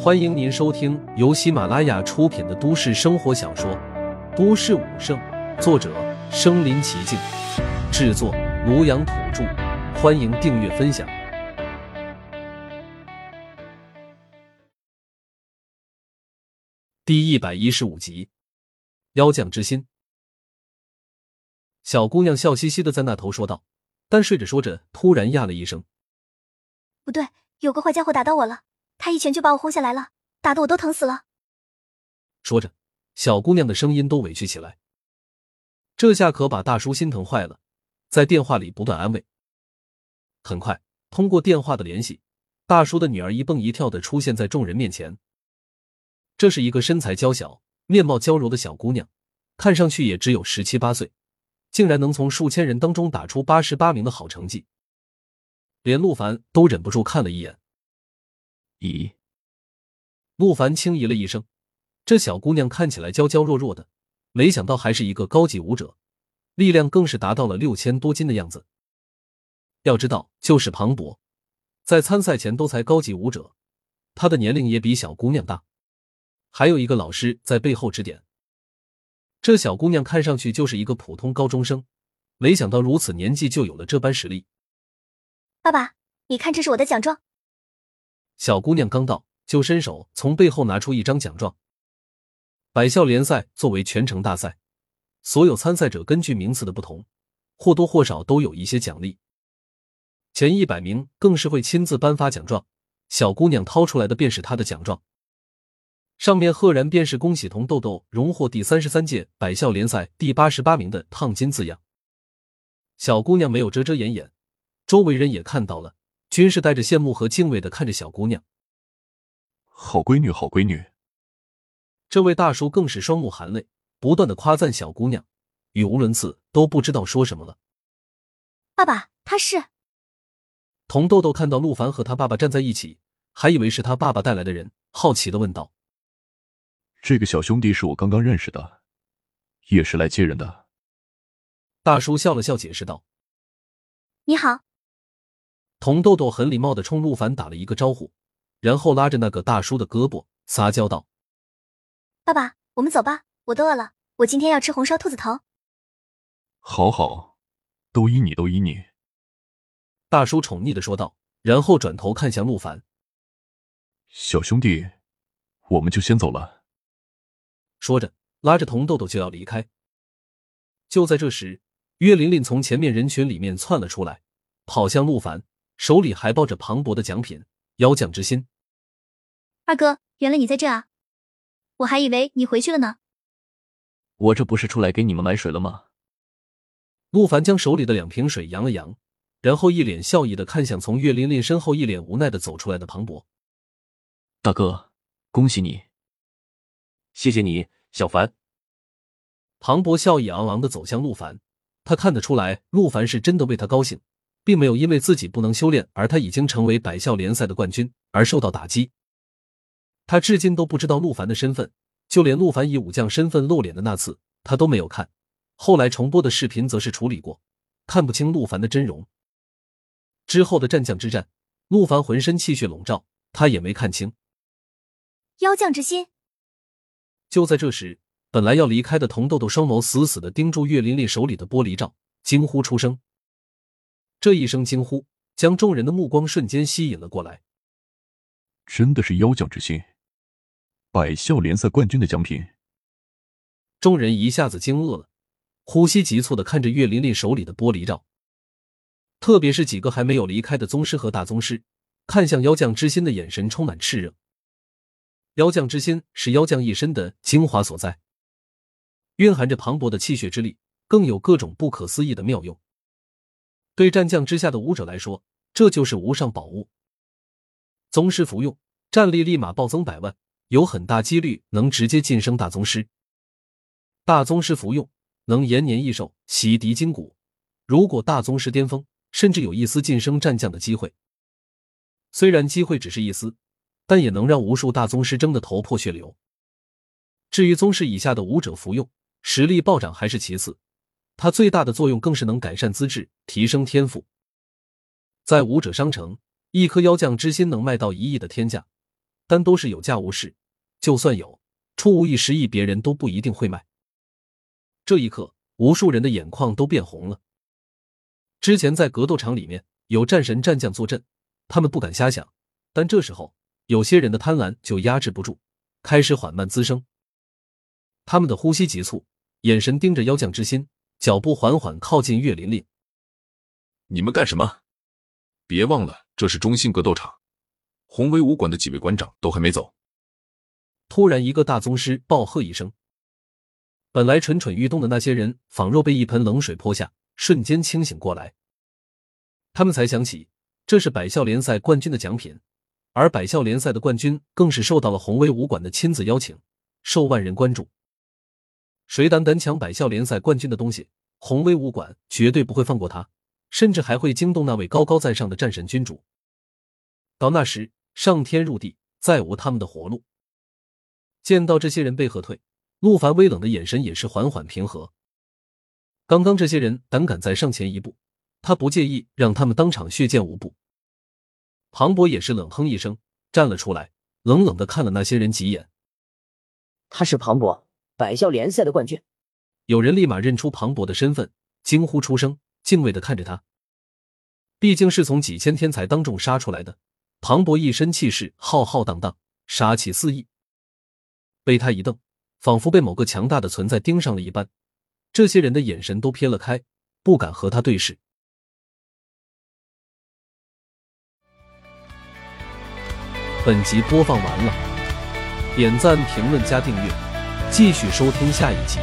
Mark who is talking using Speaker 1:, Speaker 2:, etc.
Speaker 1: 欢迎您收听由喜马拉雅出品的都市生活小说《都市武圣》，作者：身临其境，制作：庐阳土著。欢迎订阅分享。第一百一十五集，妖将之心。小姑娘笑嘻嘻的在那头说道，但睡着说着，突然呀了一声：“
Speaker 2: 不对，有个坏家伙打到我了。”他一拳就把我轰下来了，打得我都疼死了。
Speaker 1: 说着，小姑娘的声音都委屈起来。这下可把大叔心疼坏了，在电话里不断安慰。很快，通过电话的联系，大叔的女儿一蹦一跳的出现在众人面前。这是一个身材娇小、面貌娇柔的小姑娘，看上去也只有十七八岁，竟然能从数千人当中打出八十八名的好成绩，连陆凡都忍不住看了一眼。
Speaker 3: 咦，
Speaker 1: 陆凡轻咦了一声，这小姑娘看起来娇娇弱弱的，没想到还是一个高级武者，力量更是达到了六千多斤的样子。要知道，就是庞博，在参赛前都才高级武者，他的年龄也比小姑娘大。还有一个老师在背后指点，这小姑娘看上去就是一个普通高中生，没想到如此年纪就有了这般实力。
Speaker 2: 爸爸，你看，这是我的奖状。
Speaker 1: 小姑娘刚到，就伸手从背后拿出一张奖状。百校联赛作为全程大赛，所有参赛者根据名次的不同，或多或少都有一些奖励。前一百名更是会亲自颁发奖状。小姑娘掏出来的便是她的奖状，上面赫然便是“恭喜童豆豆荣获第三十三届百校联赛第八十八名”的烫金字样。小姑娘没有遮遮掩掩，周围人也看到了。均是带着羡慕和敬畏的看着小姑娘，
Speaker 3: 好闺女，好闺女。
Speaker 1: 这位大叔更是双目含泪，不断的夸赞小姑娘，语无伦次，都不知道说什么了。
Speaker 2: 爸爸，他是
Speaker 1: 童豆豆看到陆凡和他爸爸站在一起，还以为是他爸爸带来的人，好奇的问道：“
Speaker 3: 这个小兄弟是我刚刚认识的，也是来接人的。”
Speaker 1: 大叔笑了笑，解释道：“
Speaker 2: 你好。”
Speaker 1: 童豆豆很礼貌的冲陆凡打了一个招呼，然后拉着那个大叔的胳膊撒娇道：“
Speaker 2: 爸爸，我们走吧，我都饿了。我今天要吃红烧兔子头。”“
Speaker 3: 好好，都依你，都依你。”
Speaker 1: 大叔宠溺的说道，然后转头看向陆凡：“
Speaker 3: 小兄弟，我们就先走了。”
Speaker 1: 说着，拉着童豆豆就要离开。就在这时，岳琳琳从前面人群里面窜了出来，跑向陆凡。手里还抱着磅礴的奖品——妖将之心。
Speaker 2: 二哥，原来你在这啊！我还以为你回去了呢。
Speaker 4: 我这不是出来给你们买水了吗？
Speaker 1: 陆凡将手里的两瓶水扬了扬，然后一脸笑意的看向从岳琳琳身后一脸无奈的走出来的庞博。
Speaker 4: 大哥，恭喜你！
Speaker 5: 谢谢你，小凡。
Speaker 1: 庞博笑意昂昂的走向陆凡，他看得出来，陆凡是真的为他高兴。并没有因为自己不能修炼，而他已经成为百校联赛的冠军而受到打击。他至今都不知道陆凡的身份，就连陆凡以武将身份露脸的那次，他都没有看。后来重播的视频则是处理过，看不清陆凡的真容。之后的战将之战，陆凡浑身气血笼罩，他也没看清。
Speaker 2: 妖将之心。
Speaker 1: 就在这时，本来要离开的童豆豆双眸死死的盯住岳琳琳手里的玻璃罩，惊呼出声。这一声惊呼，将众人的目光瞬间吸引了过来。
Speaker 3: 真的是妖将之心，百校联赛冠军的奖品。
Speaker 1: 众人一下子惊愕了，呼吸急促的看着岳琳琳手里的玻璃罩。特别是几个还没有离开的宗师和大宗师，看向妖将之心的眼神充满炽热。妖将之心是妖将一身的精华所在，蕴含着磅礴的气血之力，更有各种不可思议的妙用。对战将之下的武者来说，这就是无上宝物。宗师服用，战力立马暴增百万，有很大几率能直接晋升大宗师。大宗师服用，能延年益寿，洗涤筋骨。如果大宗师巅峰，甚至有一丝晋升战将的机会。虽然机会只是一丝，但也能让无数大宗师争得头破血流。至于宗师以下的武者服用，实力暴涨还是其次。它最大的作用更是能改善资质、提升天赋。在武者商城，一颗妖将之心能卖到一亿的天价，但都是有价无市，就算有，出无一十亿，别人都不一定会卖。这一刻，无数人的眼眶都变红了。之前在格斗场里面有战神战将坐镇，他们不敢瞎想，但这时候有些人的贪婪就压制不住，开始缓慢滋生。他们的呼吸急促，眼神盯着妖将之心，脚步缓缓靠近岳琳琳。
Speaker 6: 你们干什么？别忘了，这是中信格斗场，宏威武馆的几位馆长都还没走。
Speaker 1: 突然，一个大宗师暴喝一声，本来蠢蠢欲动的那些人，仿若被一盆冷水泼下。瞬间清醒过来，他们才想起这是百校联赛冠军的奖品，而百校联赛的冠军更是受到了宏威武馆的亲自邀请，受万人关注。谁胆敢抢百校联赛冠军的东西，宏威武馆绝对不会放过他，甚至还会惊动那位高高在上的战神君主。到那时，上天入地，再无他们的活路。见到这些人被喝退，陆凡微冷的眼神也是缓缓平和。刚刚这些人胆敢再上前一步，他不介意让他们当场血溅五步。庞博也是冷哼一声，站了出来，冷冷的看了那些人几眼。
Speaker 7: 他是庞博，百校联赛的冠军。
Speaker 1: 有人立马认出庞博的身份，惊呼出声，敬畏的看着他。毕竟是从几千天才当众杀出来的，庞博一身气势浩浩荡荡，杀气四溢。被他一瞪，仿佛被某个强大的存在盯上了一般。这些人的眼神都偏了开，不敢和他对视。本集播放完了，点赞、评论、加订阅，继续收听下一集。